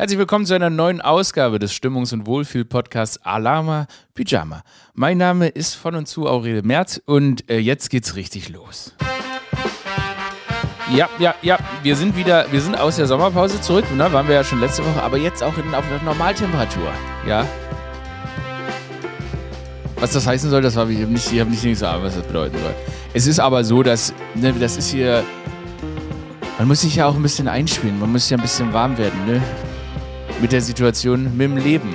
Herzlich willkommen zu einer neuen Ausgabe des Stimmungs- und Wohlfühl-Podcasts Alama Pyjama. Mein Name ist von und zu Aurel Merz und äh, jetzt geht's richtig los. Ja, ja, ja, wir sind wieder, wir sind aus der Sommerpause zurück, ne? waren wir ja schon letzte Woche, aber jetzt auch in, auf Normaltemperatur, ja. Was das heißen soll, das habe ich nicht, ich habe nicht gesagt, was das bedeuten soll. Es ist aber so, dass, ne, das ist hier, man muss sich ja auch ein bisschen einspielen, man muss ja ein bisschen warm werden, ne? Mit der Situation, mit dem Leben.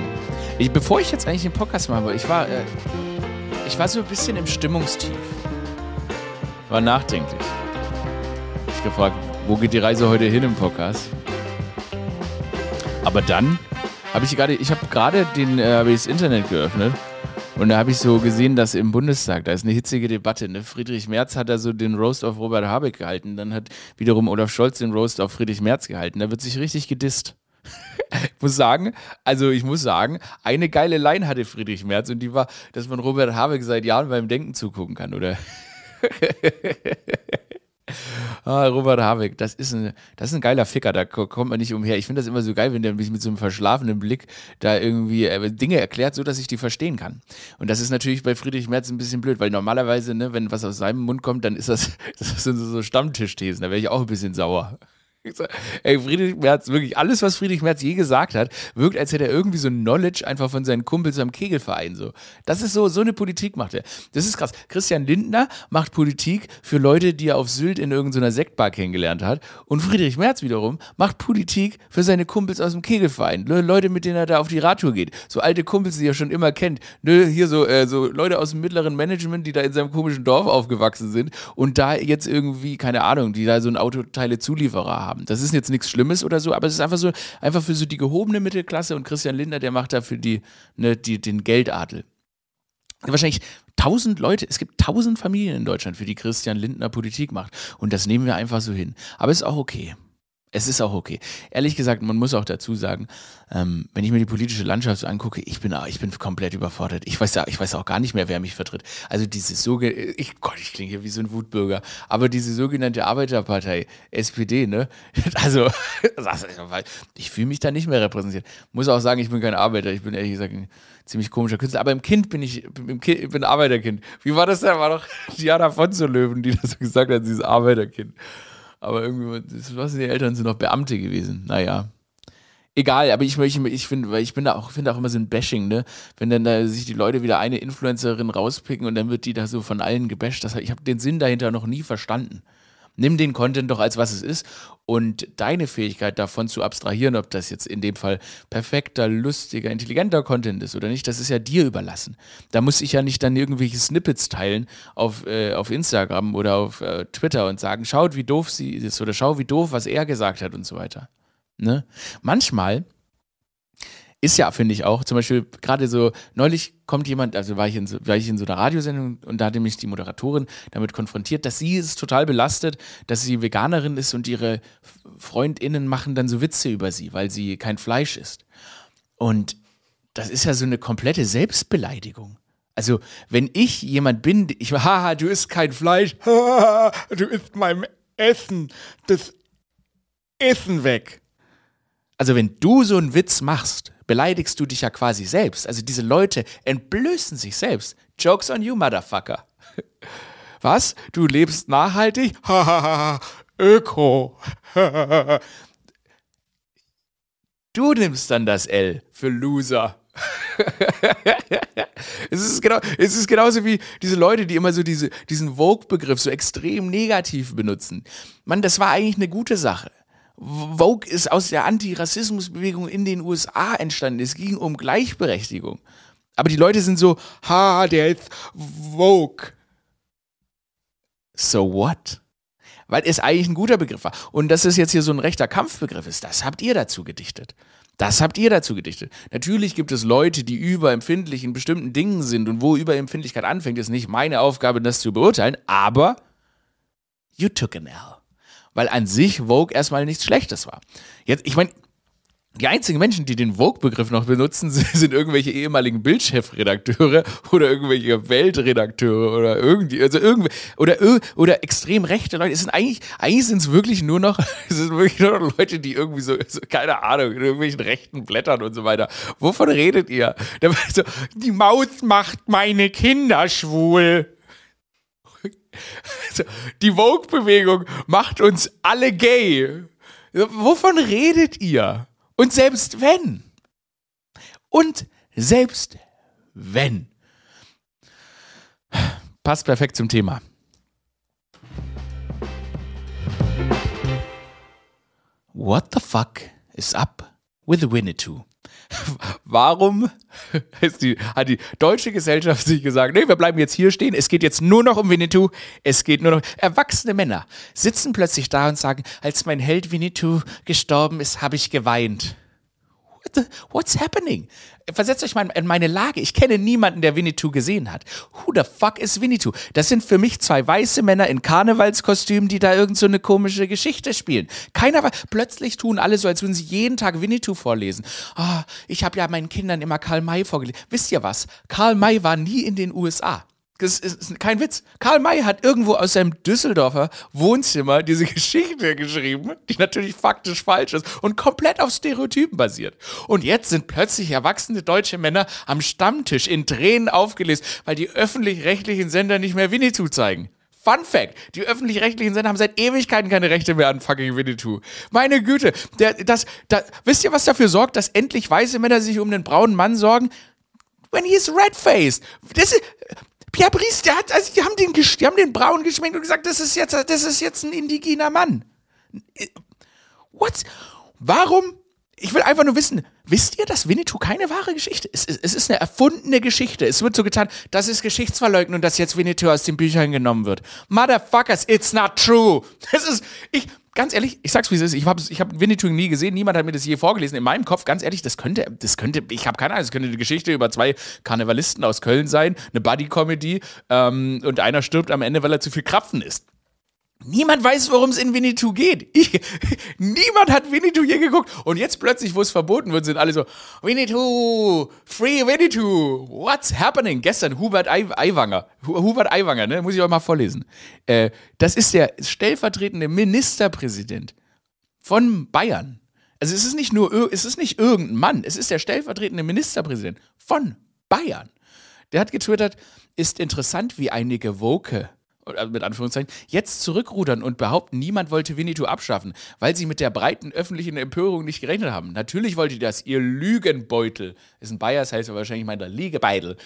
Ich, bevor ich jetzt eigentlich den Podcast mache, ich war, äh, ich war so ein bisschen im Stimmungstief. War nachdenklich. Ich gefragt, wo geht die Reise heute hin im Podcast? Aber dann habe ich gerade, ich habe gerade den, äh, habe ich das Internet geöffnet und da habe ich so gesehen, dass im Bundestag, da ist eine hitzige Debatte. Ne? Friedrich Merz hat da so den Roast auf Robert Habeck gehalten, dann hat wiederum Olaf Scholz den Roast auf Friedrich Merz gehalten. Da wird sich richtig gedisst ich muss sagen, also ich muss sagen, eine geile Line hatte Friedrich Merz und die war, dass man Robert Habeck seit Jahren beim Denken zugucken kann, oder? Ah, Robert Habeck, das ist, ein, das ist ein geiler Ficker, da kommt man nicht umher. Ich finde das immer so geil, wenn der mich mit so einem verschlafenen Blick da irgendwie äh, Dinge erklärt, so dass ich die verstehen kann. Und das ist natürlich bei Friedrich Merz ein bisschen blöd, weil normalerweise, ne, wenn was aus seinem Mund kommt, dann ist das, das sind so Stammtischthesen, da wäre ich auch ein bisschen sauer. Ey, Friedrich Merz, wirklich alles, was Friedrich Merz je gesagt hat, wirkt, als hätte er irgendwie so ein Knowledge einfach von seinen Kumpels am Kegelverein. So. Das ist so, so eine Politik macht er. Das ist krass. Christian Lindner macht Politik für Leute, die er auf Sylt in irgendeiner Sektbar kennengelernt hat. Und Friedrich Merz wiederum macht Politik für seine Kumpels aus dem Kegelverein. Leute, mit denen er da auf die Radtour geht. So alte Kumpels, die er schon immer kennt. Nö, hier so, äh, so Leute aus dem mittleren Management, die da in seinem komischen Dorf aufgewachsen sind und da jetzt irgendwie, keine Ahnung, die da so einen Autoteile-Zulieferer haben haben. Das ist jetzt nichts Schlimmes oder so, aber es ist einfach so, einfach für so die gehobene Mittelklasse und Christian Lindner, der macht da für die, ne, die, den Geldadel. Wahrscheinlich tausend Leute, es gibt tausend Familien in Deutschland, für die Christian Lindner Politik macht. Und das nehmen wir einfach so hin. Aber ist auch okay. Es ist auch okay. Ehrlich gesagt, man muss auch dazu sagen, ähm, wenn ich mir die politische Landschaft so angucke, ich bin, ich bin komplett überfordert. Ich weiß, ich weiß auch gar nicht mehr, wer mich vertritt. Also diese sogenannte, ich, Gott, ich klinge hier wie so ein Wutbürger, aber diese sogenannte Arbeiterpartei, SPD, ne? Also, ich fühle mich da nicht mehr repräsentiert. Muss auch sagen, ich bin kein Arbeiter. Ich bin ehrlich gesagt ein ziemlich komischer Künstler. Aber im Kind bin ich, im kind, ich bin Arbeiterkind. Wie war das denn? War doch Diana von zu Löwen, die das gesagt hat, dieses Arbeiterkind. Aber irgendwie, was die Eltern sind noch Beamte gewesen. Naja. Egal, aber ich, ich, ich finde, weil ich bin da auch, finde auch immer so ein Bashing, ne? Wenn dann da sich die Leute wieder eine Influencerin rauspicken und dann wird die da so von allen gebasht. Das, ich habe den Sinn dahinter noch nie verstanden nimm den Content doch als was es ist und deine Fähigkeit davon zu abstrahieren, ob das jetzt in dem Fall perfekter, lustiger, intelligenter Content ist oder nicht, das ist ja dir überlassen. Da muss ich ja nicht dann irgendwelche Snippets teilen auf, äh, auf Instagram oder auf äh, Twitter und sagen, schaut, wie doof sie ist oder schau, wie doof, was er gesagt hat und so weiter. Ne? Manchmal ist ja, finde ich auch, zum Beispiel gerade so, neulich kommt jemand, also war ich, in so, war ich in so einer Radiosendung und da hatte mich die Moderatorin damit konfrontiert, dass sie es total belastet, dass sie Veganerin ist und ihre FreundInnen machen dann so Witze über sie, weil sie kein Fleisch isst. Und das ist ja so eine komplette Selbstbeleidigung. Also, wenn ich jemand bin, ich, haha, du isst kein Fleisch, du isst mein Essen, das Essen weg. Also, wenn du so einen Witz machst, beleidigst du dich ja quasi selbst. Also diese Leute entblößen sich selbst. Jokes on you, Motherfucker. Was? Du lebst nachhaltig? Hahaha, Öko. du nimmst dann das L für Loser. es, ist genau, es ist genauso wie diese Leute, die immer so diese, diesen Vogue-Begriff so extrem negativ benutzen. Mann, das war eigentlich eine gute Sache. Vogue ist aus der Antirassismusbewegung in den USA entstanden. Es ging um Gleichberechtigung. Aber die Leute sind so, ha, der ist Vogue. So what? Weil es eigentlich ein guter Begriff war. Und dass es jetzt hier so ein rechter Kampfbegriff ist, das habt ihr dazu gedichtet. Das habt ihr dazu gedichtet. Natürlich gibt es Leute, die überempfindlich in bestimmten Dingen sind und wo Überempfindlichkeit anfängt, ist nicht meine Aufgabe, das zu beurteilen, aber you took an L weil an sich Vogue erstmal nichts Schlechtes war. Jetzt, ich meine, Die einzigen Menschen, die den Vogue-Begriff noch benutzen, sind irgendwelche ehemaligen Bildchefredakteure oder irgendwelche Weltredakteure oder irgendwie, also irgendwie, oder, oder extrem rechte Leute. Es sind eigentlich, eigentlich sind es wirklich nur noch, es sind wirklich nur noch Leute, die irgendwie so, so, keine Ahnung, in irgendwelchen rechten Blättern und so weiter. Wovon redet ihr? So, die Maus macht meine Kinder schwul. Die Vogue-Bewegung macht uns alle gay. Wovon redet ihr? Und selbst wenn, und selbst wenn, passt perfekt zum Thema. What the fuck is up with Winnetou? Warum die, hat die deutsche Gesellschaft sich gesagt, nee, wir bleiben jetzt hier stehen, es geht jetzt nur noch um Winnetou, es geht nur noch. Erwachsene Männer sitzen plötzlich da und sagen, als mein Held Winnetou gestorben ist, habe ich geweint. What the, what's happening? Versetzt euch mal in meine Lage. Ich kenne niemanden, der Winnetou gesehen hat. Who the fuck is Winnetou? Das sind für mich zwei weiße Männer in Karnevalskostümen, die da irgend so eine komische Geschichte spielen. Keiner war. Plötzlich tun alle so, als würden sie jeden Tag Winnetou vorlesen. oh, ich habe ja meinen Kindern immer Karl May vorgelesen. Wisst ihr was? Karl May war nie in den USA. Das ist kein Witz. Karl May hat irgendwo aus seinem Düsseldorfer Wohnzimmer diese Geschichte geschrieben, die natürlich faktisch falsch ist und komplett auf Stereotypen basiert. Und jetzt sind plötzlich erwachsene deutsche Männer am Stammtisch in Tränen aufgelöst, weil die öffentlich-rechtlichen Sender nicht mehr Winnetou zeigen. Fun Fact: Die öffentlich-rechtlichen Sender haben seit Ewigkeiten keine Rechte mehr an fucking Winnetou. Meine Güte, der, das, das, wisst ihr, was dafür sorgt, dass endlich weiße Männer sich um den braunen Mann sorgen? When he is red-faced. Das ist, Pierre Brice, der hat, also die haben den, die haben den braun geschminkt und gesagt, das ist jetzt, das ist jetzt ein indigener Mann. What? Warum? Ich will einfach nur wissen, wisst ihr, dass Winnetou keine wahre Geschichte ist? Es, es ist eine erfundene Geschichte. Es wird so getan, das ist Geschichtsverleugnung, dass jetzt Winnetou aus den Büchern genommen wird. Motherfuckers, it's not true. Das ist, ich, ganz ehrlich, ich sag's wie es ist, ich habe ich hab Winnetou nie gesehen, niemand hat mir das je vorgelesen. In meinem Kopf, ganz ehrlich, das könnte, das könnte, ich habe keine Ahnung, das könnte eine Geschichte über zwei Karnevalisten aus Köln sein, eine Buddy-Comedy ähm, und einer stirbt am Ende, weil er zu viel Krapfen isst. Niemand weiß, worum es in Winnetou geht. Ich, niemand hat Winnetou je geguckt. Und jetzt plötzlich, wo es verboten wird, sind alle so, Winnetou, Free Winnetou, what's happening? Gestern Hubert Aiwanger, Hubert Aiwanger, ne, muss ich euch mal vorlesen. Äh, das ist der stellvertretende Ministerpräsident von Bayern. Also es ist nicht nur, es ist nicht irgendein Mann, es ist der stellvertretende Ministerpräsident von Bayern. Der hat getwittert, ist interessant, wie einige Woke mit Anführungszeichen, jetzt zurückrudern und behaupten, niemand wollte Winnetou abschaffen, weil sie mit der breiten öffentlichen Empörung nicht gerechnet haben. Natürlich wollte das, ihr Lügenbeutel. Ist ein Bayers, heißt aber wahrscheinlich meint der Liegebeitel.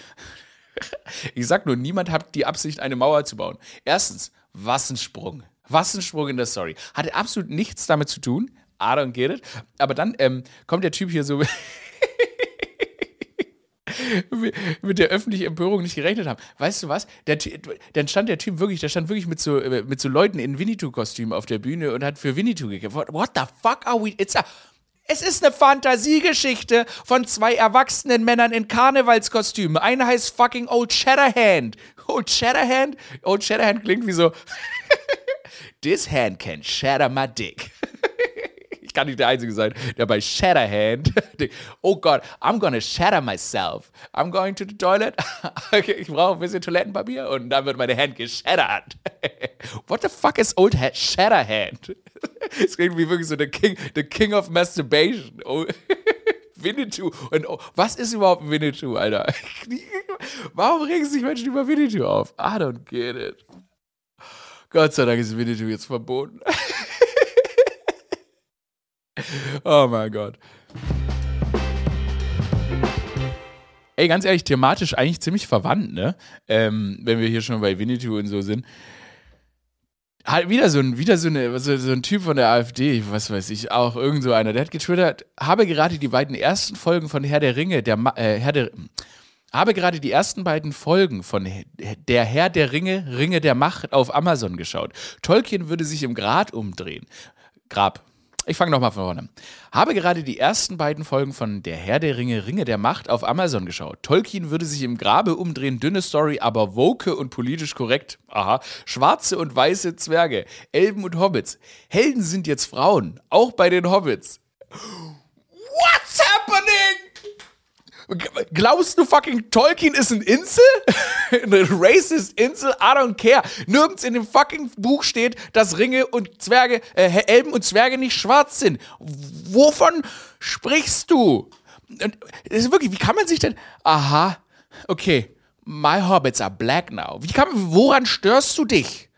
ich sag nur, niemand hat die Absicht, eine Mauer zu bauen. Erstens, was ein Sprung. Was ein Sprung in der Story. Hatte absolut nichts damit zu tun. I don't get it. Aber dann ähm, kommt der Typ hier so mit der öffentlichen Empörung nicht gerechnet haben. Weißt du was? Der, dann stand der Typ wirklich, der stand wirklich mit so, äh, mit so Leuten in Winnetou-Kostümen auf der Bühne und hat für Winnetou gekämpft. What, what the fuck are we? It's a, es ist eine Fantasiegeschichte von zwei erwachsenen Männern in Karnevalskostümen. Einer heißt fucking Old Shatterhand. Old Shatterhand? Old Shatterhand klingt wie so. This hand can shatter my dick ich kann nicht der Einzige sein, der bei Shatterhand, oh Gott, I'm gonna shatter myself. I'm going to the toilet. okay, ich brauche ein bisschen Toilettenpapier und dann wird meine Hand geshattert. What the fuck is Old Hat Shatterhand? Es klingt wie wirklich so the King, the King of Masturbation. Oh. Winnetou. Und oh, was ist überhaupt Winnetou, Alter? Warum regen sich Menschen über Winnetou auf? I don't get it. Gott sei Dank ist Winnetou jetzt verboten. Oh mein Gott. Ey, ganz ehrlich, thematisch eigentlich ziemlich verwandt, ne? Ähm, wenn wir hier schon bei Winnetou und so sind. Halt wieder so ein, wieder so, eine, so, so, ein Typ von der AfD, was weiß ich, auch irgend so einer, der hat getwittert, habe gerade die beiden ersten Folgen von Herr der Ringe, der äh, Herr der habe gerade die ersten beiden Folgen von Der Herr der Ringe, Ringe der Macht auf Amazon geschaut. Tolkien würde sich im Grab umdrehen. Grab, ich fange nochmal von vorne. Habe gerade die ersten beiden Folgen von Der Herr der Ringe, Ringe der Macht auf Amazon geschaut. Tolkien würde sich im Grabe umdrehen, dünne Story, aber woke und politisch korrekt. Aha. Schwarze und weiße Zwerge, Elben und Hobbits. Helden sind jetzt Frauen, auch bei den Hobbits. What's happening? Glaubst du, fucking Tolkien ist ein Insel? Eine racist Insel? I don't care. Nirgends in dem fucking Buch steht, dass Ringe und Zwerge, äh, Elben und Zwerge nicht schwarz sind. Wovon sprichst du? Und, ist wirklich, wie kann man sich denn. Aha, okay. My Hobbits are black now. Wie kann, woran störst du dich?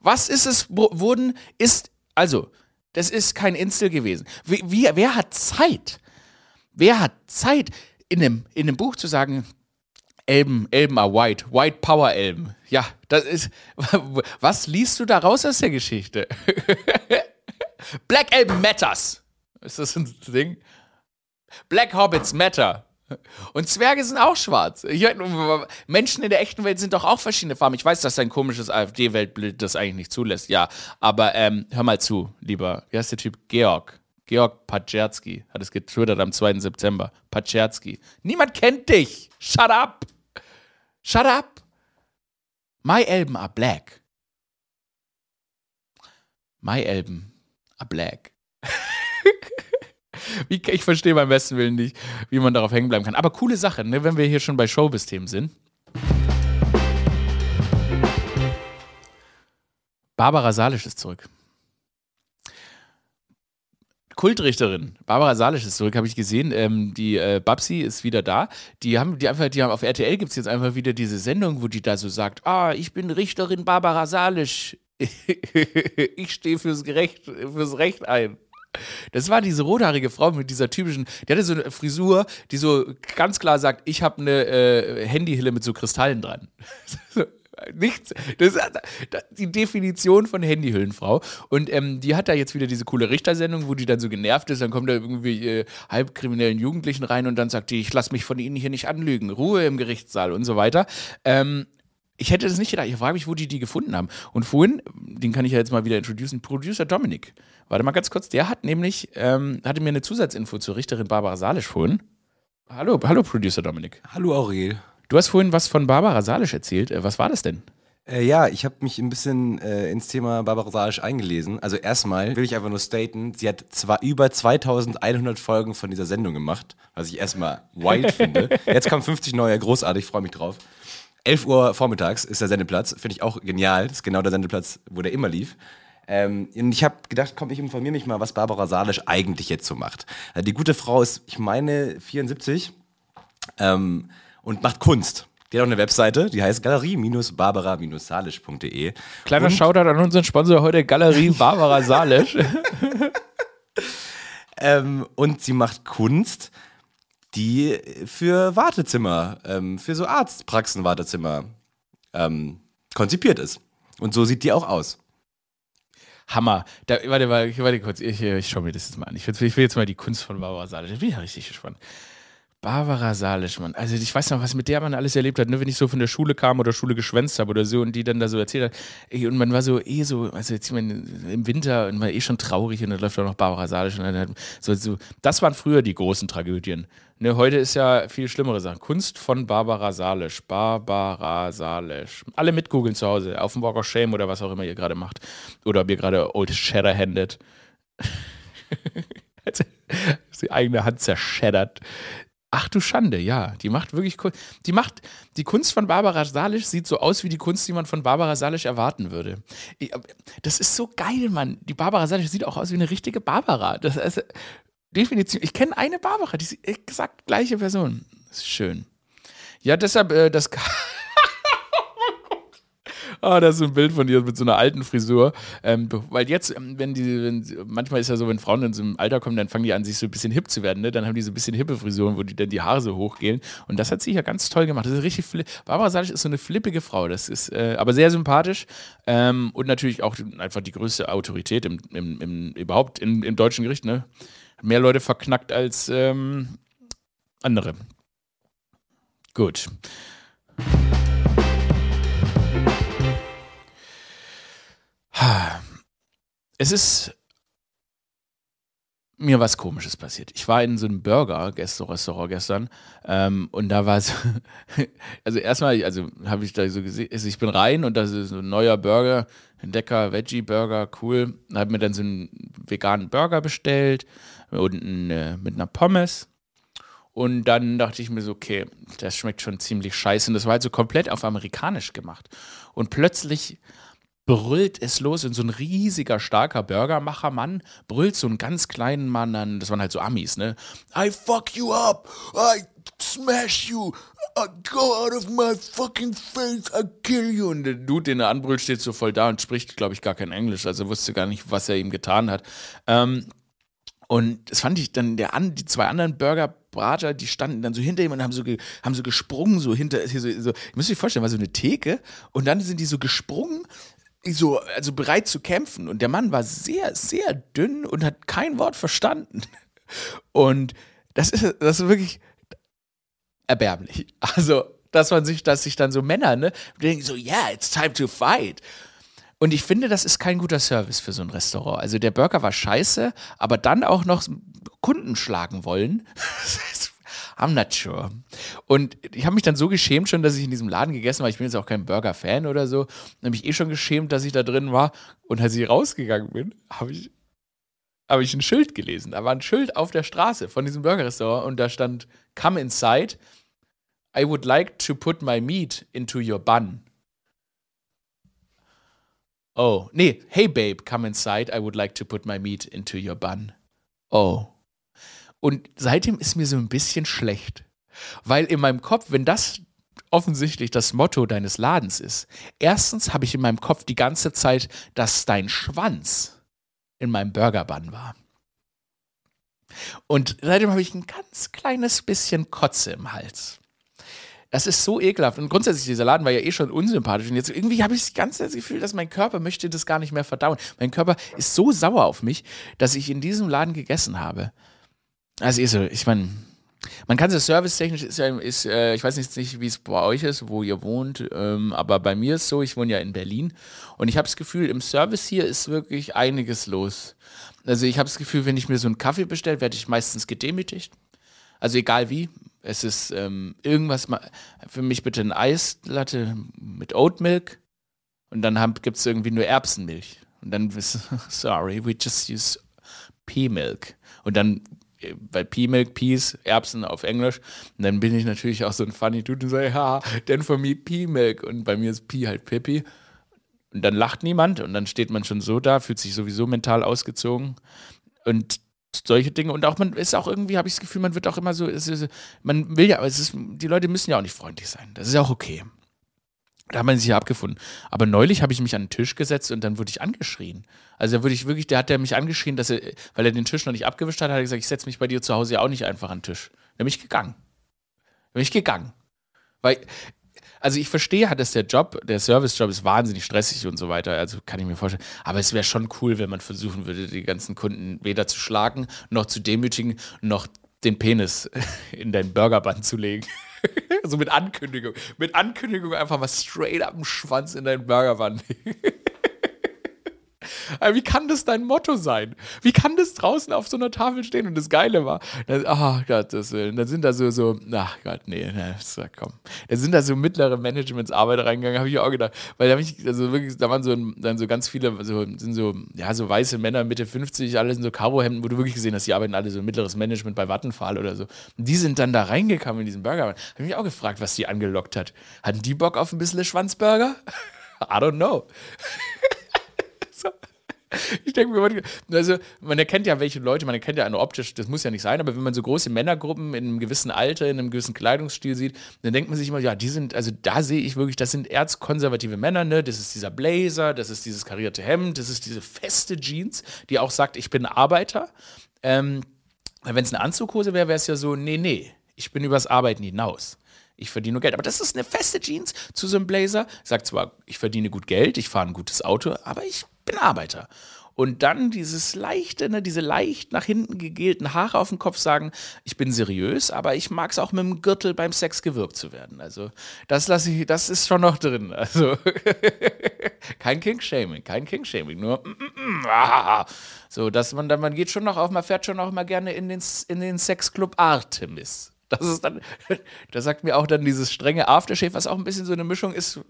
Was ist es, wurden, ist, also, das ist kein Insel gewesen. Wie, wie, wer hat Zeit? Wer hat Zeit? In einem, in einem Buch zu sagen, Elben, Elben are white, white power Elben. Ja, das ist, was liest du da raus aus der Geschichte? Black Elben matters. Ist das ein Ding? Black Hobbits matter. Und Zwerge sind auch schwarz. Menschen in der echten Welt sind doch auch verschiedene Farben. Ich weiß, dass dein komisches AfD-Weltbild das eigentlich nicht zulässt. Ja, aber ähm, hör mal zu, lieber. Wie heißt der Typ? Georg. Georg Paczerski hat es getwittert am 2. September. Paczerski. Niemand kennt dich. Shut up. Shut up. My Elben are black. My Elben are black. ich verstehe beim besten Willen nicht, wie man darauf hängen bleiben kann. Aber coole Sache, ne, wenn wir hier schon bei Showbiz-Themen sind. Barbara Salisch ist zurück. Kultrichterin, Barbara Salisch ist zurück, habe ich gesehen. Ähm, die äh, Babsi ist wieder da. Die haben, die einfach, die haben auf RTL gibt es jetzt einfach wieder diese Sendung, wo die da so sagt: Ah, ich bin Richterin Barbara Salisch. ich stehe fürs, fürs Recht ein. Das war diese rothaarige Frau mit dieser typischen, die hatte so eine Frisur, die so ganz klar sagt, ich habe eine äh, Handyhille mit so Kristallen dran. Nichts. Das ist die Definition von Handyhüllenfrau. Und ähm, die hat da jetzt wieder diese coole Richtersendung, wo die dann so genervt ist. Dann kommen da irgendwie äh, halbkriminellen Jugendlichen rein und dann sagt die, ich lasse mich von ihnen hier nicht anlügen. Ruhe im Gerichtssaal und so weiter. Ähm, ich hätte das nicht gedacht. Ich frage mich, wo die die gefunden haben. Und vorhin, den kann ich ja jetzt mal wieder introducen, Producer Dominik. Warte mal ganz kurz. Der hat nämlich, ähm, hatte mir eine Zusatzinfo zur Richterin Barbara Salisch vorhin. Hallo, hallo Producer Dominik. Hallo Aurel. Du hast vorhin was von Barbara Salisch erzählt. Äh, was war das denn? Äh, ja, ich habe mich ein bisschen äh, ins Thema Barbara Salisch eingelesen. Also erstmal will ich einfach nur staten, sie hat zwar über 2100 Folgen von dieser Sendung gemacht, was ich erstmal wild finde. Jetzt kommen 50 neue, großartig, freue mich drauf. 11 Uhr vormittags ist der Sendeplatz, finde ich auch genial. Das ist genau der Sendeplatz, wo der immer lief. Ähm, und ich habe gedacht, komm, ich informiere mich mal, was Barbara Salisch eigentlich jetzt so macht. Also die gute Frau ist, ich meine, 74. Ähm, und macht Kunst. Die hat auch eine Webseite, die heißt galerie-barbara-salisch.de. Kleiner und Shoutout an unseren Sponsor heute, Galerie Barbara Salisch. ähm, und sie macht Kunst, die für Wartezimmer, ähm, für so Arztpraxen-Wartezimmer ähm, konzipiert ist. Und so sieht die auch aus. Hammer. Da, warte, warte, warte kurz, ich, ich schaue mir das jetzt mal an. Ich will, ich will jetzt mal die Kunst von Barbara Salisch. Da bin ich ja richtig gespannt. Barbara Salisch, Mann. Also ich weiß noch, was mit der man alles erlebt hat, ne? wenn ich so von der Schule kam oder Schule geschwänzt habe oder so und die dann da so erzählt hat. Ey, und man war so eh so, also jetzt im Winter und war eh schon traurig und dann läuft auch noch Barbara Salisch und dann so, so, das waren früher die großen Tragödien. Ne, heute ist ja viel schlimmere Sachen. Kunst von Barbara Salisch. Barbara Salisch. Alle mitgoogeln zu Hause, auf dem Walk of Shame oder was auch immer ihr gerade macht. Oder ob ihr gerade Old Shatter-Handed. die eigene Hand zerscheddert. Ach du Schande, ja. Die macht wirklich die macht die Kunst von Barbara Salisch sieht so aus wie die Kunst, die man von Barbara Salisch erwarten würde. Das ist so geil, Mann. Die Barbara Salisch sieht auch aus wie eine richtige Barbara. Das ist definitiv. Ich kenne eine Barbara, die ist exakt gleiche Person. Das ist schön. Ja, deshalb äh, das Ah, das ist ein Bild von dir mit so einer alten Frisur. Ähm, weil jetzt, ähm, wenn die, wenn, manchmal ist ja so, wenn Frauen in so einem Alter kommen, dann fangen die an, sich so ein bisschen hip zu werden. Ne? Dann haben die so ein bisschen hippe Frisuren, wo die dann die Haare so hochgehen. Und das hat sie ja ganz toll gemacht. Das ist richtig Barbara Salisch ist so eine flippige Frau. Das ist äh, aber sehr sympathisch ähm, und natürlich auch einfach die größte Autorität im, im, im überhaupt im, im deutschen Gericht. Ne? Mehr Leute verknackt als ähm, andere. Gut. Es ist mir was Komisches passiert. Ich war in so einem Burger-Restaurant gestern ähm, und da war es, also erstmal, also habe ich da so gesehen, also ich bin rein und da ist so ein neuer Burger, ein Decker Veggie-Burger, cool. Habe mir dann so einen veganen Burger bestellt und ein, äh, mit einer Pommes. Und dann dachte ich mir so, okay, das schmeckt schon ziemlich scheiße. Und das war halt so komplett auf amerikanisch gemacht. Und plötzlich brüllt es los und so ein riesiger, starker Burgermacher-Mann brüllt so einen ganz kleinen Mann an, das waren halt so Amis, ne? I fuck you up, I smash you, I go out of my fucking face, I kill you. Und der Dude, den er anbrüllt, steht so voll da und spricht, glaube ich, gar kein Englisch, also wusste gar nicht, was er ihm getan hat. Ähm, und das fand ich dann, der an, die zwei anderen Burger Brater, die standen dann so hinter ihm und haben so, ge, haben so gesprungen, so hinter, so, so, ich muss mich vorstellen, war so eine Theke und dann sind die so gesprungen so, also bereit zu kämpfen. Und der Mann war sehr, sehr dünn und hat kein Wort verstanden. Und das ist, das ist wirklich erbärmlich. Also, dass man sich, dass sich dann so Männer, ne, denken so, yeah, it's time to fight. Und ich finde, das ist kein guter Service für so ein Restaurant. Also der Burger war scheiße, aber dann auch noch Kunden schlagen wollen. I'm not sure. Und ich habe mich dann so geschämt schon, dass ich in diesem Laden gegessen war. Ich bin jetzt auch kein Burger-Fan oder so. Habe mich eh schon geschämt, dass ich da drin war. Und als ich rausgegangen bin, habe ich, hab ich ein Schild gelesen. Da war ein Schild auf der Straße von diesem Burger-Restaurant und da stand: Come inside. I would like to put my meat into your bun. Oh, nee, hey babe, come inside. I would like to put my meat into your bun. Oh. Und seitdem ist mir so ein bisschen schlecht. Weil in meinem Kopf, wenn das offensichtlich das Motto deines Ladens ist, erstens habe ich in meinem Kopf die ganze Zeit, dass dein Schwanz in meinem Burgerbann war. Und seitdem habe ich ein ganz kleines bisschen Kotze im Hals. Das ist so ekelhaft. Und grundsätzlich, dieser Laden war ja eh schon unsympathisch. Und jetzt irgendwie habe ich das ganze Gefühl, dass mein Körper möchte das gar nicht mehr verdauen. Mein Körper ist so sauer auf mich, dass ich in diesem Laden gegessen habe. Also, ist so, ich meine, man kann es servicetechnisch, ist, ja, ist äh, ich weiß nicht, wie es bei euch ist, wo ihr wohnt, ähm, aber bei mir ist so, ich wohne ja in Berlin und ich habe das Gefühl, im Service hier ist wirklich einiges los. Also ich habe das Gefühl, wenn ich mir so einen Kaffee bestelle, werde ich meistens gedemütigt. Also egal wie. Es ist ähm, irgendwas, für mich bitte ein Eislatte mit Oatmilk und dann gibt es irgendwie nur Erbsenmilch. Und dann, sorry, we just use Pea Milk. Und dann bei Pea-Milk, Peas, Erbsen auf Englisch. Und dann bin ich natürlich auch so ein funny Dude und sage, ja, denn für mich Pea-Milk. Und bei mir ist Pea halt Pippi. Und dann lacht niemand und dann steht man schon so da, fühlt sich sowieso mental ausgezogen. Und solche Dinge. Und auch man ist auch irgendwie, habe ich das Gefühl, man wird auch immer so, ist, man will ja, aber es ist, die Leute müssen ja auch nicht freundlich sein. Das ist ja auch okay. Da hat man sich ja abgefunden. Aber neulich habe ich mich an den Tisch gesetzt und dann wurde ich angeschrien. Also da wurde ich wirklich, der hat der mich angeschrien, dass er, weil er den Tisch noch nicht abgewischt hat, hat er gesagt, ich setze mich bei dir zu Hause ja auch nicht einfach an den Tisch. Da bin ich gegangen. Da bin ich gegangen. Weil, also ich verstehe, dass der Job, der Service-Job ist wahnsinnig stressig und so weiter, also kann ich mir vorstellen. Aber es wäre schon cool, wenn man versuchen würde, die ganzen Kunden weder zu schlagen, noch zu demütigen, noch den Penis in dein Burgerband zu legen. So mit Ankündigung. Mit Ankündigung einfach mal straight up den Schwanz in deinen Burgerband legen. Wie kann das dein Motto sein? Wie kann das draußen auf so einer Tafel stehen? Und das Geile war, ach oh Gott, das Willen, da sind da so, so, ach Gott, nee, nee komm. Da sind da so mittlere Managementsarbeiter reingegangen, habe ich auch gedacht. Weil da ich, also wirklich, da waren so, dann so ganz viele, so, sind so, ja, so weiße Männer, Mitte 50, alle sind so Karohemden, wo du wirklich gesehen hast, die arbeiten alle so mittleres Management bei Vattenfall oder so. Und die sind dann da reingekommen in diesen Burger. Habe ich mich auch gefragt, was die angelockt hat. Hatten die Bock auf ein bisschen Schwanzburger? I don't know. Ich denke mir, also man erkennt ja welche Leute, man erkennt ja eine optisch, das muss ja nicht sein, aber wenn man so große Männergruppen in einem gewissen Alter, in einem gewissen Kleidungsstil sieht, dann denkt man sich immer, ja, die sind, also da sehe ich wirklich, das sind erzkonservative Männer, ne? Das ist dieser Blazer, das ist dieses karierte Hemd, das ist diese feste Jeans, die auch sagt, ich bin Arbeiter. Ähm, wenn es eine Anzughose wäre, wäre es ja so, nee, nee, ich bin übers Arbeiten hinaus ich verdiene nur Geld. Aber das ist eine feste Jeans zu so einem Blazer. Sagt zwar, ich verdiene gut Geld, ich fahre ein gutes Auto, aber ich bin Arbeiter. Und dann dieses leichte, ne, diese leicht nach hinten gegelten Haare auf dem Kopf sagen, ich bin seriös, aber ich mag es auch mit dem Gürtel beim Sex gewirkt zu werden. Also das lasse ich, das ist schon noch drin. Also kein King-Shaming, kein King-Shaming, nur mm, mm, mm, ah, So, dass man dann, man geht schon noch auf, man fährt schon auch immer gerne in den, in den Sexclub Artemis. Das ist dann, da sagt mir auch dann dieses strenge Aftershave, was auch ein bisschen so eine Mischung ist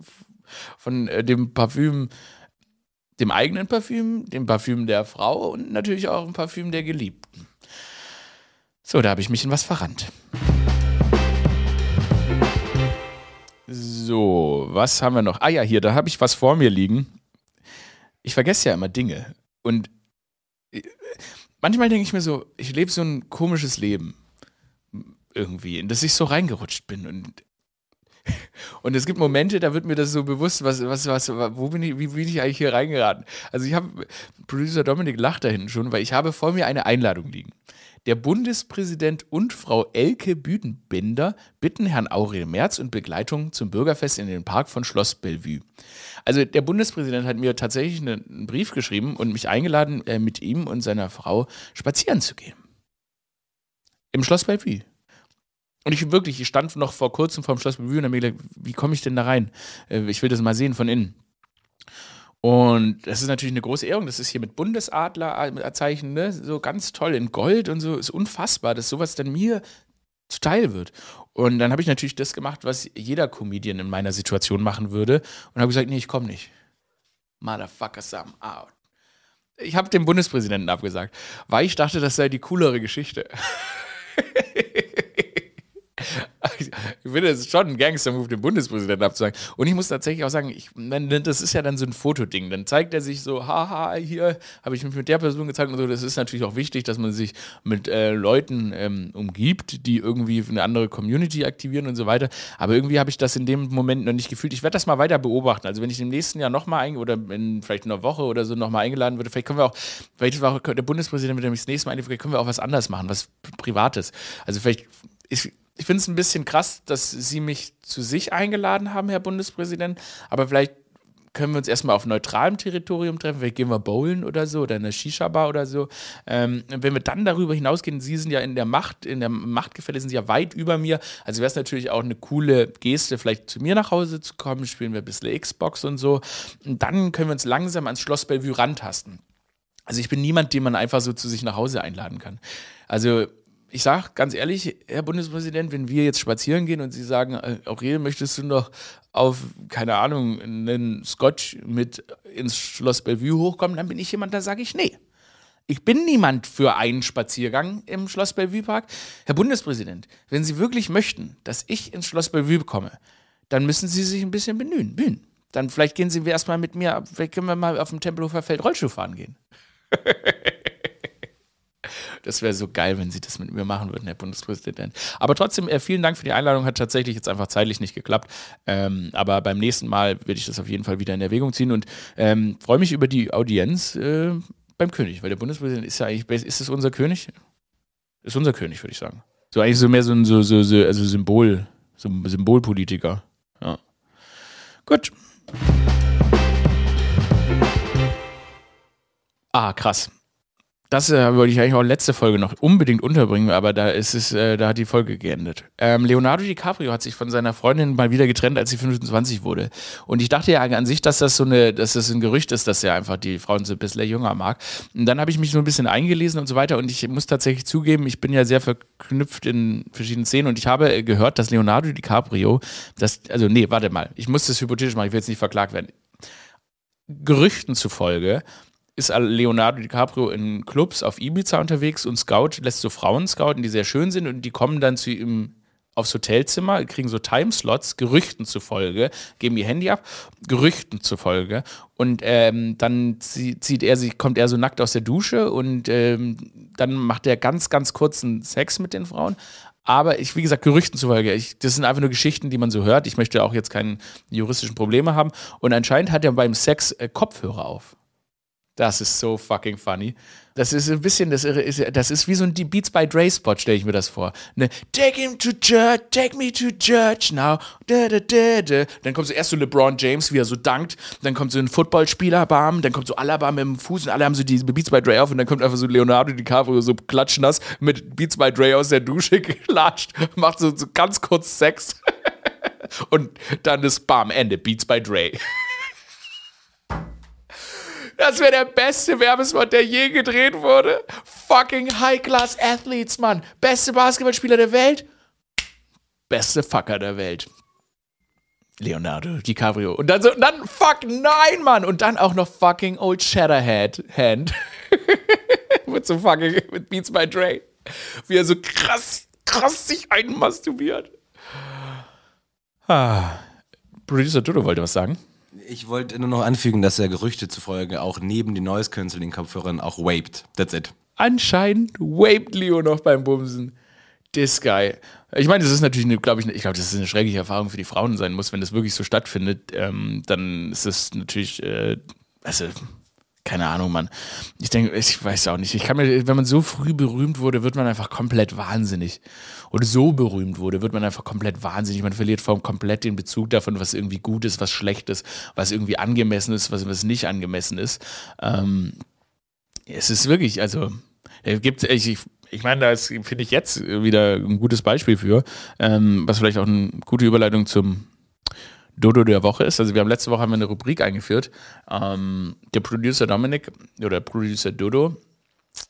von äh, dem Parfüm, dem eigenen Parfüm, dem Parfüm der Frau und natürlich auch dem Parfüm der Geliebten. So, da habe ich mich in was verrannt. So, was haben wir noch? Ah ja, hier, da habe ich was vor mir liegen. Ich vergesse ja immer Dinge. Und äh, manchmal denke ich mir so, ich lebe so ein komisches Leben. Irgendwie, in das ich so reingerutscht bin. Und, und es gibt Momente, da wird mir das so bewusst, was, was, was, wo bin ich, wie bin ich eigentlich hier reingeraten? Also ich habe, Producer Dominik lacht da hinten schon, weil ich habe vor mir eine Einladung liegen. Der Bundespräsident und Frau Elke Büdenbinder bitten Herrn Aurel Merz und Begleitung zum Bürgerfest in den Park von Schloss Bellevue. Also der Bundespräsident hat mir tatsächlich einen Brief geschrieben und mich eingeladen, äh, mit ihm und seiner Frau spazieren zu gehen. Im Schloss Bellevue. Und ich wirklich, ich stand noch vor kurzem vor dem Schloss Bellevue und habe mir gedacht, wie komme ich denn da rein? Äh, ich will das mal sehen von innen. Und das ist natürlich eine große Ehrung. Das ist hier mit Bundesadlerzeichen, ne? so ganz toll in Gold und so. Ist unfassbar, dass sowas dann mir zuteil wird. Und dann habe ich natürlich das gemacht, was jeder Comedian in meiner Situation machen würde. Und habe gesagt, nee, ich komme nicht. Motherfuckers, I'm out. Ich habe dem Bundespräsidenten abgesagt, weil ich dachte, das sei die coolere Geschichte. ich finde, es ist schon ein Gangster-Move, den Bundespräsidenten abzusagen. Und ich muss tatsächlich auch sagen, ich, das ist ja dann so ein Fotoding. Dann zeigt er sich so, haha, hier habe ich mich mit der Person gezeigt und so. Das ist natürlich auch wichtig, dass man sich mit äh, Leuten ähm, umgibt, die irgendwie eine andere Community aktivieren und so weiter. Aber irgendwie habe ich das in dem Moment noch nicht gefühlt. Ich werde das mal weiter beobachten. Also wenn ich im nächsten Jahr nochmal oder in vielleicht einer Woche oder so nochmal eingeladen würde, vielleicht können wir auch, vielleicht war der Bundespräsident, mit dem ich das nächste Mal vielleicht können wir auch was anderes machen, was Privates. Also vielleicht ist ich finde es ein bisschen krass, dass Sie mich zu sich eingeladen haben, Herr Bundespräsident. Aber vielleicht können wir uns erstmal auf neutralem Territorium treffen. Vielleicht gehen wir bowlen oder so oder in eine Shisha-Bar oder so. Ähm, wenn wir dann darüber hinausgehen, Sie sind ja in der Macht, in der Machtgefälle sind Sie ja weit über mir. Also wäre es natürlich auch eine coole Geste, vielleicht zu mir nach Hause zu kommen, spielen wir ein bisschen Xbox und so. Und dann können wir uns langsam ans Schloss Bellevue rantasten. Also ich bin niemand, den man einfach so zu sich nach Hause einladen kann. Also ich sage ganz ehrlich, Herr Bundespräsident, wenn wir jetzt spazieren gehen und Sie sagen, äh, Aurel, möchtest du noch auf, keine Ahnung, einen Scotch mit ins Schloss Bellevue hochkommen, dann bin ich jemand, da sage ich nee. Ich bin niemand für einen Spaziergang im Schloss Bellevue Park. Herr Bundespräsident, wenn Sie wirklich möchten, dass ich ins Schloss Bellevue komme, dann müssen Sie sich ein bisschen bemühen. Bühnen. Dann vielleicht gehen Sie erstmal mit mir, vielleicht können wir mal auf dem Tempelhofer Feld Rollschuh fahren gehen. Das wäre so geil, wenn Sie das mit mir machen würden, Herr Bundespräsident. Aber trotzdem, äh, vielen Dank für die Einladung. Hat tatsächlich jetzt einfach zeitlich nicht geklappt. Ähm, aber beim nächsten Mal werde ich das auf jeden Fall wieder in Erwägung ziehen und ähm, freue mich über die Audienz äh, beim König, weil der Bundespräsident ist ja eigentlich, ist es unser König? Ist unser König, würde ich sagen. So eigentlich so mehr so ein so, so, so, also Symbol, so Symbolpolitiker. Ja. Gut. Ah, krass das äh, wollte ich eigentlich auch letzte Folge noch unbedingt unterbringen, aber da ist es, äh, da hat die Folge geendet. Ähm, Leonardo DiCaprio hat sich von seiner Freundin mal wieder getrennt, als sie 25 wurde. Und ich dachte ja an sich, dass das so eine, dass das ein Gerücht ist, dass er einfach die Frauen so ein bisschen jünger mag. Und dann habe ich mich so ein bisschen eingelesen und so weiter. Und ich muss tatsächlich zugeben, ich bin ja sehr verknüpft in verschiedenen Szenen und ich habe gehört, dass Leonardo DiCaprio, das, also nee, warte mal, ich muss das hypothetisch machen, ich will jetzt nicht verklagt werden. Gerüchten zufolge ist Leonardo DiCaprio in Clubs auf Ibiza unterwegs und Scout lässt so Frauen scouten, die sehr schön sind und die kommen dann zu ihm aufs Hotelzimmer, kriegen so Timeslots, Gerüchten zufolge, geben ihr Handy ab, Gerüchten zufolge. Und ähm, dann zieht er sich, kommt er so nackt aus der Dusche und ähm, dann macht er ganz, ganz kurzen Sex mit den Frauen. Aber ich, wie gesagt, Gerüchten zufolge. Ich, das sind einfach nur Geschichten, die man so hört. Ich möchte auch jetzt keine juristischen Probleme haben. Und anscheinend hat er beim Sex äh, Kopfhörer auf. Das ist so fucking funny. Das ist ein bisschen, das ist, das ist wie so ein Beats by Dre Spot, stelle ich mir das vor. Ne? Take him to church, take me to church now. Da, da, da, da. Dann kommt so erst so LeBron James, wie er so dankt. Dann kommt so ein Footballspieler, bam. Dann kommt so Alaba mit dem Fuß und alle haben so die Beats by Dre auf. Und dann kommt einfach so Leonardo DiCaprio so klatschnass mit Beats by Dre aus der Dusche geklatscht, macht so, so ganz kurz Sex. und dann ist bam, Ende. Beats by Dre. Das wäre der beste Werbespot, der je gedreht wurde. Fucking High-Class Athletes, Mann. Beste Basketballspieler der Welt. Beste Fucker der Welt. Leonardo DiCaprio. Und dann so, dann, fuck, nein, Mann. Und dann auch noch fucking Old Shatterhead Hand. mit so fucking, mit Beats by Dre. Wie er so krass, krass sich einmasturbiert. Ah. Producer Dodo wollte was sagen. Ich wollte nur noch anfügen, dass er Gerüchte zufolge auch neben den Noise Cancelling Kopfhörern auch vaped. That's it. Anscheinend vaped Leo noch beim Bumsen. This guy. Ich meine, das ist natürlich, glaube ich, ich glaube, das ist eine schreckliche Erfahrung für die Frauen sein muss, wenn das wirklich so stattfindet. Ähm, dann ist es natürlich, äh, also keine Ahnung, Mann. Ich denke, ich weiß auch nicht. Ich kann mir, wenn man so früh berühmt wurde, wird man einfach komplett wahnsinnig. Oder so berühmt wurde, wird man einfach komplett wahnsinnig. Man verliert vor allem komplett den Bezug davon, was irgendwie gut ist, was schlecht ist, was irgendwie angemessen ist, was, was nicht angemessen ist. Ähm, es ist wirklich, also, gibt ich, ich meine, da finde ich jetzt wieder ein gutes Beispiel für, ähm, was vielleicht auch eine gute Überleitung zum Dodo der Woche ist. Also wir haben letzte Woche haben wir eine Rubrik eingeführt. Ähm, der Producer Dominik oder Producer Dodo,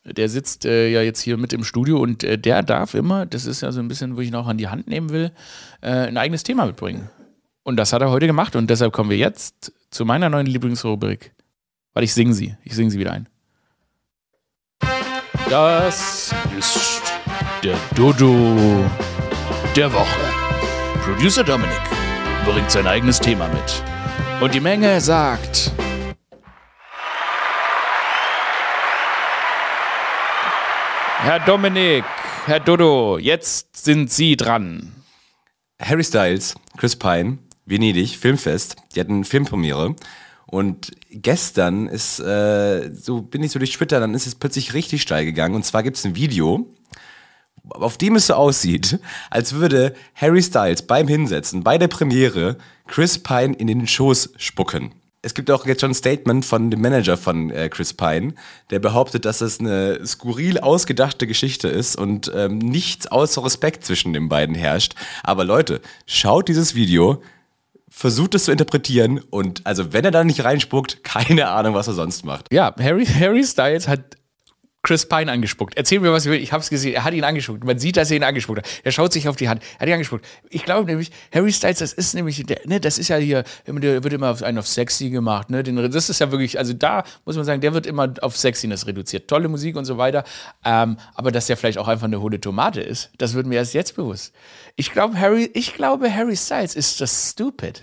der sitzt äh, ja jetzt hier mit im Studio und äh, der darf immer, das ist ja so ein bisschen, wo ich ihn auch an die Hand nehmen will, äh, ein eigenes Thema mitbringen. Und das hat er heute gemacht und deshalb kommen wir jetzt zu meiner neuen Lieblingsrubrik. Weil ich singe sie. Ich singe sie wieder ein. Das ist der Dodo der Woche. Producer Dominik bringt sein eigenes Thema mit. Und die Menge sagt. Herr Dominik, Herr Dodo, jetzt sind Sie dran. Harry Styles, Chris Pine, Venedig, Filmfest, die hatten Filmpremiere. Und gestern ist, äh, so bin ich so durch Twitter, dann ist es plötzlich richtig steil gegangen. Und zwar gibt es ein Video, auf dem es so aussieht, als würde Harry Styles beim Hinsetzen, bei der Premiere, Chris Pine in den Schoß spucken. Es gibt auch jetzt schon ein Statement von dem Manager von äh, Chris Pine, der behauptet, dass es eine skurril ausgedachte Geschichte ist und ähm, nichts außer Respekt zwischen den beiden herrscht. Aber Leute, schaut dieses Video, versucht es zu interpretieren und also wenn er da nicht reinspuckt, keine Ahnung, was er sonst macht. Ja, Harry, Harry Styles hat Chris Pine angespuckt. Erzähl mir, was du willst. Ich hab's gesehen. Er hat ihn angespuckt. Man sieht, dass er ihn angespuckt hat. Er schaut sich auf die Hand. Er hat ihn angespuckt. Ich glaube nämlich, Harry Styles, das ist nämlich, der, ne, das ist ja hier, der wird immer auf einen auf sexy gemacht, ne? Den, das ist ja wirklich, also da muss man sagen, der wird immer auf Sexiness reduziert. Tolle Musik und so weiter. Ähm, aber dass der vielleicht auch einfach eine hohle Tomate ist, das wird mir erst jetzt bewusst. Ich glaube, Harry, ich glaube, Harry Styles ist just stupid.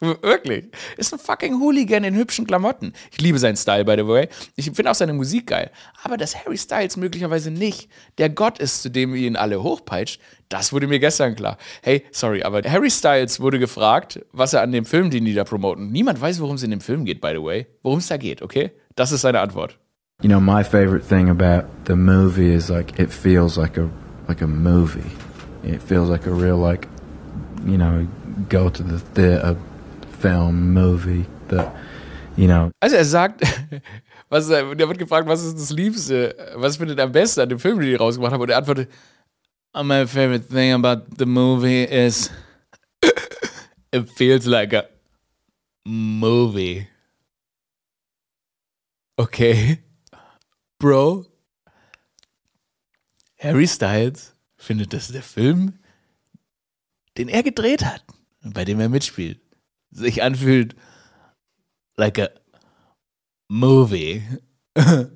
Wirklich. Ist ein fucking Hooligan in hübschen Klamotten. Ich liebe seinen Style, by the way. Ich finde auch seine Musik geil. Aber dass Harry Styles möglicherweise nicht der Gott ist, zu dem ihn alle hochpeitscht, das wurde mir gestern klar. Hey, sorry, aber Harry Styles wurde gefragt, was er an dem Film, den die da promoten. Niemand weiß, worum es in dem Film geht, by the way. Worum es da geht, okay? Das ist seine Antwort. You know, my favorite thing about the movie is like it feels like a like a movie. It feels like a real like you know, go to the theater film, movie, that, you know. Also er sagt, was, der wird gefragt, was ist das Liebste, was findet er am besten an dem Film, den die rausgemacht haben? Und er antwortet, oh, my favorite thing about the movie is it feels like a movie. Okay. Bro. Harry Styles findet, dass der Film, den er gedreht hat, bei dem er mitspielt, sich anfühlt like a movie.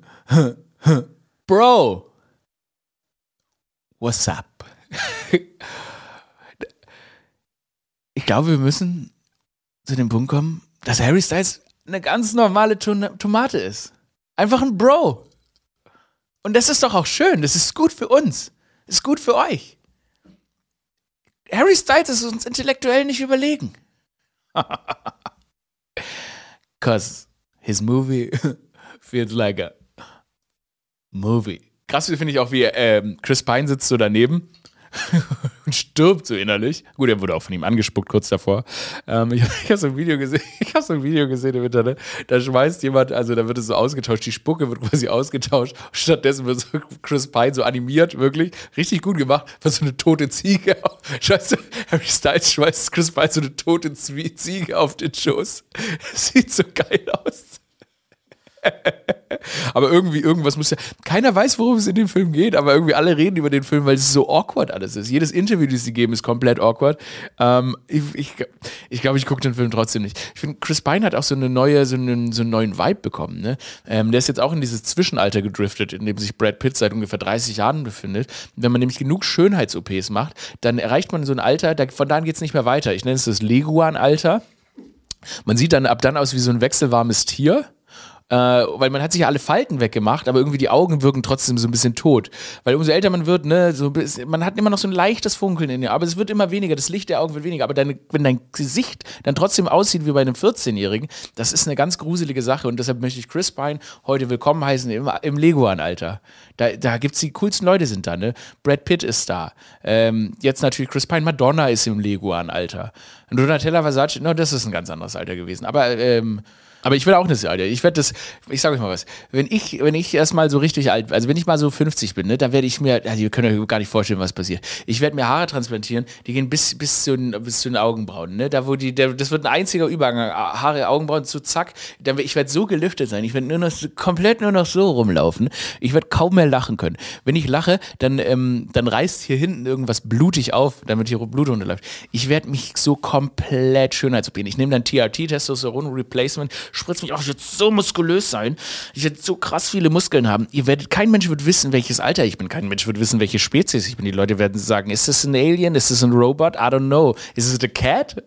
Bro, what's up? ich glaube, wir müssen zu dem Punkt kommen, dass Harry Styles eine ganz normale Tomate ist. Einfach ein Bro. Und das ist doch auch schön. Das ist gut für uns. Das ist gut für euch. Harry Styles ist uns intellektuell nicht überlegen. Cause his movie feels like a movie. Krass finde ich auch, wie ähm, Chris Pine sitzt so daneben und stirbt so innerlich. Gut, er wurde auch von ihm angespuckt kurz davor. Ähm, ich ich habe so ein Video gesehen, ich habe so ein Video gesehen im Internet. Da schmeißt jemand, also da wird es so ausgetauscht, die Spucke wird quasi ausgetauscht. Stattdessen wird so Chris Pine so animiert, wirklich richtig gut gemacht, wird so eine tote Ziege. Scheiße, Harry Styles schmeißt Chris Pine so eine tote Ziege auf den Schoß. Sieht so geil aus. aber irgendwie, irgendwas muss ja. Keiner weiß, worum es in dem Film geht, aber irgendwie alle reden über den Film, weil es so awkward alles ist. Jedes Interview, das sie geben, ist komplett awkward. Ähm, ich ich, ich glaube, ich gucke den Film trotzdem nicht. Ich finde, Chris Pine hat auch so eine neue, so einen, so einen neuen Vibe bekommen. Ne? Ähm, der ist jetzt auch in dieses Zwischenalter gedriftet, in dem sich Brad Pitt seit ungefähr 30 Jahren befindet. Wenn man nämlich genug Schönheits-OPs macht, dann erreicht man so ein Alter, da, von da an geht es nicht mehr weiter. Ich nenne es das Leguan-Alter. Man sieht dann ab dann aus wie so ein wechselwarmes Tier äh, weil man hat sich ja alle Falten weggemacht, aber irgendwie die Augen wirken trotzdem so ein bisschen tot. Weil umso älter man wird, ne, so, man hat immer noch so ein leichtes Funkeln in dir, aber es wird immer weniger, das Licht der Augen wird weniger, aber deine, wenn dein Gesicht dann trotzdem aussieht wie bei einem 14-Jährigen, das ist eine ganz gruselige Sache und deshalb möchte ich Chris Pine heute willkommen heißen im, im Leguan-Alter. Da, da gibt es die coolsten Leute sind da, ne? Brad Pitt ist da. Ähm, jetzt natürlich Chris Pine, Madonna ist im Leguan-Alter. Donatella Versace, no, das ist ein ganz anderes Alter gewesen. Aber ähm, aber ich will auch nicht Alter. Ich werde das, ich sage euch mal was. Wenn ich, wenn ich erstmal so richtig alt, also wenn ich mal so 50 bin, ne, dann werde ich mir, also ihr könnt euch gar nicht vorstellen, was passiert. Ich werde mir Haare transplantieren, die gehen bis, bis, zu, den, bis zu den Augenbrauen. Ne? Da, wo die, der, das wird ein einziger Übergang. Haare, Augenbrauen, zu zack. Dann, ich werde so gelüftet sein. Ich werde nur noch komplett nur noch so rumlaufen. Ich werde kaum mehr lachen können. Wenn ich lache, dann, ähm, dann reißt hier hinten irgendwas blutig auf, damit hier Blut runterläuft. Ich werde mich so komplett schönheitsoperieren. Ich nehme dann TRT, Testosteron Replacement, spritze mich, oh, ich werde so muskulös sein, ich werde so krass viele Muskeln haben. Ihr werdet, kein Mensch wird wissen, welches Alter ich bin, kein Mensch wird wissen, welche Spezies ich bin. Die Leute werden sagen, ist das ein Alien, ist das ein Robot? I don't know. Ist es a cat?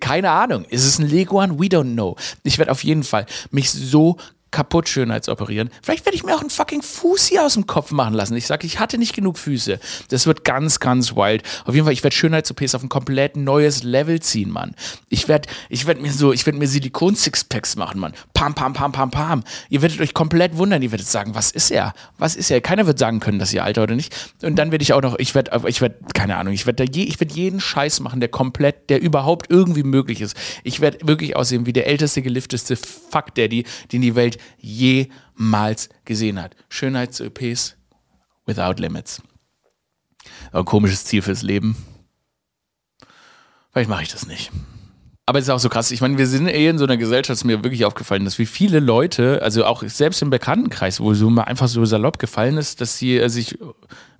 Keine Ahnung. Ist es ein Leguan? We don't know. Ich werde auf jeden Fall mich so kaputt Schönheitsoperieren. Vielleicht werde ich mir auch einen fucking Fuß hier aus dem Kopf machen lassen. Ich sage, ich hatte nicht genug Füße. Das wird ganz, ganz wild. Auf jeden Fall, ich werde Schönheits-OPs auf ein komplett neues Level ziehen, Mann. Ich werde ich werd mir so, ich werde mir Silikon-Sixpacks machen, Mann. Pam, pam, pam, pam, pam. Ihr werdet euch komplett wundern. Ihr werdet sagen, was ist er? Was ist er? Keiner wird sagen können, dass ihr Alter oder nicht. Und dann werde ich auch noch, ich werde, ich werde, keine Ahnung, ich werde je, ich werde jeden Scheiß machen, der komplett, der überhaupt irgendwie möglich ist. Ich werde wirklich aussehen wie der älteste, gelifteste Fuck Daddy, den die Welt jemals gesehen hat. Schönheits-OPs without limits. Ein komisches Ziel fürs Leben. Vielleicht mache ich das nicht. Aber es ist auch so krass. Ich meine, wir sind eh in so einer Gesellschaft, ist mir wirklich aufgefallen, dass wie viele Leute, also auch selbst im Bekanntenkreis, wo so mal einfach so salopp gefallen ist, dass sie äh, sich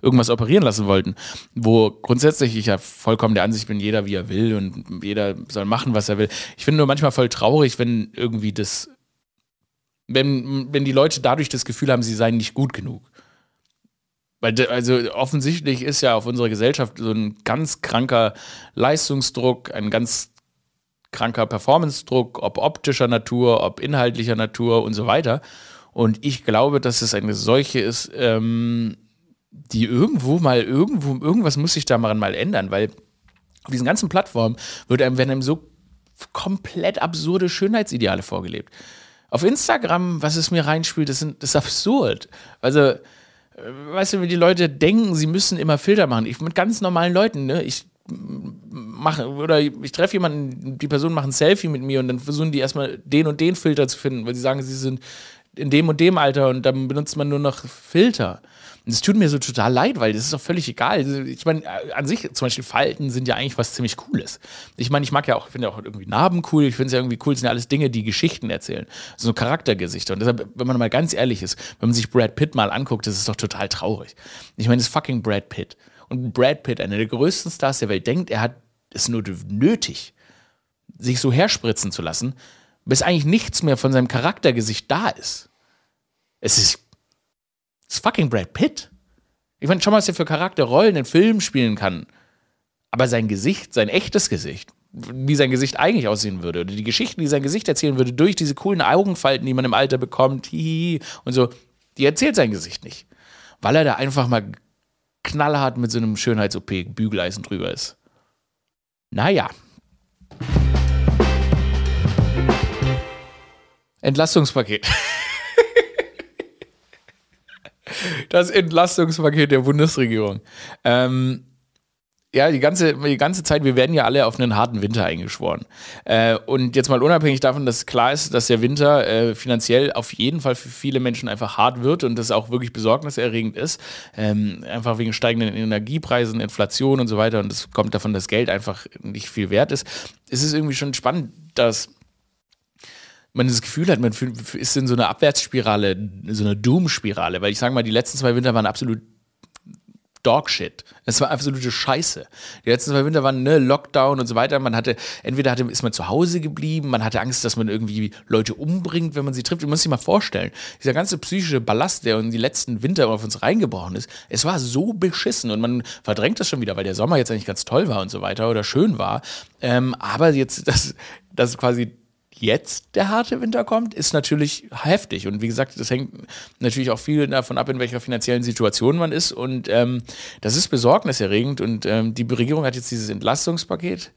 irgendwas operieren lassen wollten. Wo grundsätzlich ich ja vollkommen der Ansicht bin, jeder wie er will und jeder soll machen, was er will. Ich finde nur manchmal voll traurig, wenn irgendwie das wenn, wenn die Leute dadurch das Gefühl haben, sie seien nicht gut genug. Weil, also offensichtlich ist ja auf unserer Gesellschaft so ein ganz kranker Leistungsdruck, ein ganz kranker Performance-Druck, ob optischer Natur, ob inhaltlicher Natur und so weiter. Und ich glaube, dass es eine solche ist, ähm, die irgendwo mal, irgendwo, irgendwas muss sich daran mal ändern, weil auf diesen ganzen Plattformen wird einem, werden einem so komplett absurde Schönheitsideale vorgelebt. Auf Instagram, was es mir reinspielt, das, sind, das ist absurd. Also, äh, weißt du, wie die Leute denken, sie müssen immer Filter machen. Ich mit ganz normalen Leuten, ne? Ich mache oder ich treffe jemanden, die Person macht ein Selfie mit mir und dann versuchen die erstmal den und den Filter zu finden, weil sie sagen, sie sind in dem und dem Alter und dann benutzt man nur noch Filter. Es tut mir so total leid, weil das ist doch völlig egal. Ich meine, an sich, zum Beispiel Falten sind ja eigentlich was ziemlich Cooles. Ich meine, ich mag ja auch, ich finde ja auch irgendwie Narben cool. Ich finde es ja irgendwie cool, das sind ja alles Dinge, die Geschichten erzählen. So Charaktergesichter. Und deshalb, wenn man mal ganz ehrlich ist, wenn man sich Brad Pitt mal anguckt, das ist doch total traurig. Ich meine, das ist fucking Brad Pitt. Und Brad Pitt, einer der größten Stars der Welt, denkt, er hat es nur nötig, sich so herspritzen zu lassen, bis eigentlich nichts mehr von seinem Charaktergesicht da ist. Es ist das ist fucking Brad Pitt. Ich meine, schau mal, was er für Charakterrollen in Filmen spielen kann. Aber sein Gesicht, sein echtes Gesicht, wie sein Gesicht eigentlich aussehen würde, oder die Geschichten, die sein Gesicht erzählen würde, durch diese coolen Augenfalten, die man im Alter bekommt, hihi, und so, die erzählt sein Gesicht nicht. Weil er da einfach mal knallhart mit so einem Schönheits-OP Bügeleisen drüber ist. Naja. Entlastungspaket. das Entlastungspaket der Bundesregierung. Ähm, ja, die ganze, die ganze Zeit, wir werden ja alle auf einen harten Winter eingeschworen. Äh, und jetzt mal unabhängig davon, dass klar ist, dass der Winter äh, finanziell auf jeden Fall für viele Menschen einfach hart wird und das auch wirklich besorgniserregend ist. Ähm, einfach wegen steigenden Energiepreisen, Inflation und so weiter. Und es kommt davon, dass Geld einfach nicht viel wert ist. Es ist irgendwie schon spannend, dass man das Gefühl hat, man ist in so einer Abwärtsspirale, so einer Doom-Spirale, weil ich sage mal, die letzten zwei Winter waren absolut Dogshit. Es war absolute Scheiße. Die letzten zwei Winter waren ne, Lockdown und so weiter. Man hatte, entweder hatte, ist man zu Hause geblieben, man hatte Angst, dass man irgendwie Leute umbringt, wenn man sie trifft. Du musst dir mal vorstellen, dieser ganze psychische Ballast, der in die letzten Winter auf uns reingebrochen ist, es war so beschissen und man verdrängt das schon wieder, weil der Sommer jetzt eigentlich ganz toll war und so weiter oder schön war. Ähm, aber jetzt, das, das quasi jetzt der harte Winter kommt, ist natürlich heftig. Und wie gesagt, das hängt natürlich auch viel davon ab, in welcher finanziellen Situation man ist. Und ähm, das ist besorgniserregend. Und ähm, die Regierung hat jetzt dieses Entlastungspaket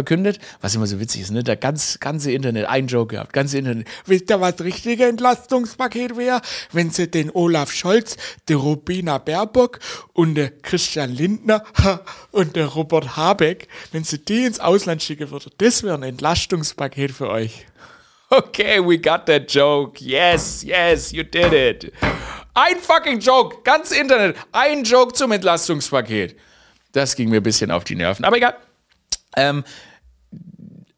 verkündet, was immer so witzig ist, ne? Der ganz, ganze Internet, ein Joke gehabt, ganze Internet. Wisst ihr, was richtige Entlastungspaket wäre? Wenn sie den Olaf Scholz, der Rubina Baerbock und der Christian Lindner und der Robert Habeck, wenn sie die ins Ausland schicken würden, das wäre ein Entlastungspaket für euch. Okay, we got that joke. Yes, yes, you did it. Ein fucking Joke, ganz Internet, ein Joke zum Entlastungspaket. Das ging mir ein bisschen auf die Nerven, aber egal. Ähm,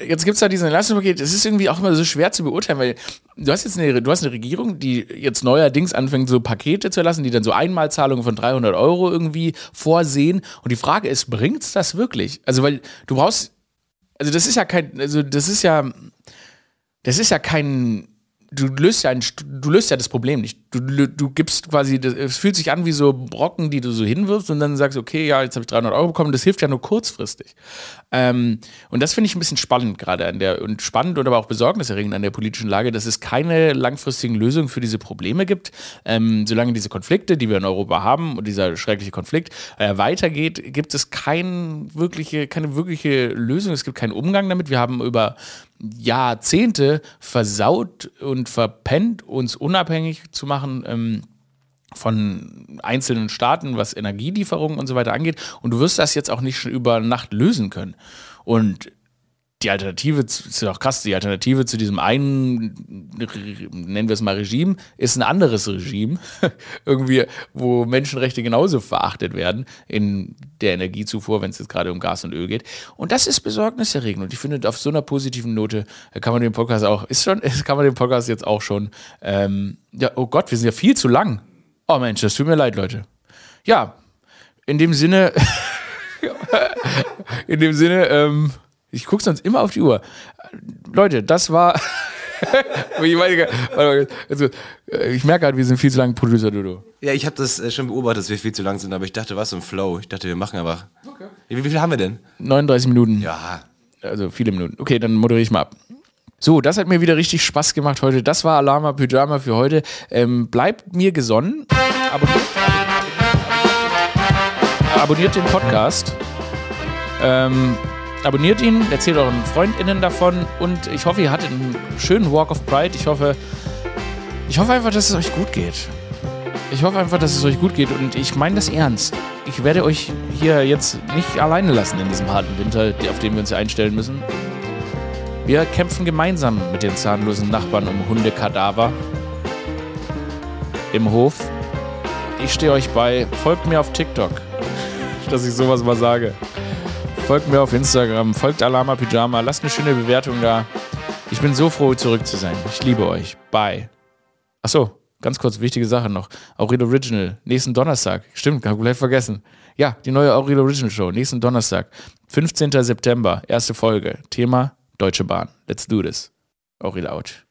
jetzt gibt es da diesen Entlastungspaket, das ist irgendwie auch immer so schwer zu beurteilen, weil du hast jetzt eine, du hast eine Regierung, die jetzt neuerdings anfängt, so Pakete zu erlassen, die dann so Einmalzahlungen von 300 Euro irgendwie vorsehen. Und die Frage ist, bringt es das wirklich? Also, weil du brauchst, also das ist ja kein, also das ist ja, das ist ja kein du löst ja ein, du löst ja das Problem nicht. Du, du gibst quasi, es fühlt sich an wie so Brocken, die du so hinwirfst und dann sagst, okay, ja, jetzt habe ich 300 Euro bekommen. Das hilft ja nur kurzfristig. Ähm, und das finde ich ein bisschen spannend gerade an der, und spannend und aber auch besorgniserregend an der politischen Lage, dass es keine langfristigen Lösungen für diese Probleme gibt. Ähm, solange diese Konflikte, die wir in Europa haben und dieser schreckliche Konflikt äh, weitergeht, gibt es kein wirkliche, keine wirkliche Lösung. Es gibt keinen Umgang damit. Wir haben über Jahrzehnte versaut und verpennt, uns unabhängig zu machen. Ähm, von einzelnen Staaten, was Energielieferungen und so weiter angeht. Und du wirst das jetzt auch nicht über Nacht lösen können. Und die Alternative, ist ja auch krass, die Alternative zu diesem einen, nennen wir es mal Regime, ist ein anderes Regime. Irgendwie, wo Menschenrechte genauso verachtet werden in der Energiezufuhr, wenn es jetzt gerade um Gas und Öl geht. Und das ist besorgniserregend. Und ich finde, auf so einer positiven Note kann man den Podcast auch, ist schon, kann man den Podcast jetzt auch schon, ähm, ja, oh Gott, wir sind ja viel zu lang. Oh Mensch, das tut mir leid, Leute. Ja, in dem Sinne, in dem Sinne, ähm, ich gucke sonst immer auf die Uhr. Leute, das war. ich, meine, also, äh, ich merke halt, wir sind viel zu lang Producer, Dodo. Ja, ich habe das äh, schon beobachtet, dass wir viel zu lang sind, aber ich dachte, was im Flow. Ich dachte, wir machen einfach. Okay. Wie, wie viel haben wir denn? 39 Minuten. Ja. Also viele Minuten. Okay, dann moderiere ich mal ab. So, das hat mir wieder richtig Spaß gemacht heute. Das war Alarma Pyjama für heute. Ähm, bleibt mir gesonnen. Abonniert, abonniert den Podcast. Ähm, abonniert ihn, erzählt euren FreundInnen davon und ich hoffe, ihr hattet einen schönen Walk of Pride. Ich hoffe, ich hoffe einfach, dass es euch gut geht. Ich hoffe einfach, dass es euch gut geht und ich meine das ernst. Ich werde euch hier jetzt nicht alleine lassen in diesem harten Winter, auf den wir uns einstellen müssen. Wir kämpfen gemeinsam mit den zahnlosen Nachbarn um Hundekadaver im Hof. Ich stehe euch bei. Folgt mir auf TikTok, dass ich sowas mal sage. Folgt mir auf Instagram, folgt Alama Pyjama, lasst eine schöne Bewertung da. Ich bin so froh, zurück zu sein. Ich liebe euch. Bye. Achso, ganz kurz, wichtige Sache noch. Aurel Original, nächsten Donnerstag. Stimmt, hab gleich vergessen. Ja, die neue Aurel Original Show, nächsten Donnerstag. 15. September, erste Folge. Thema Deutsche Bahn. Let's do this. Aurel out.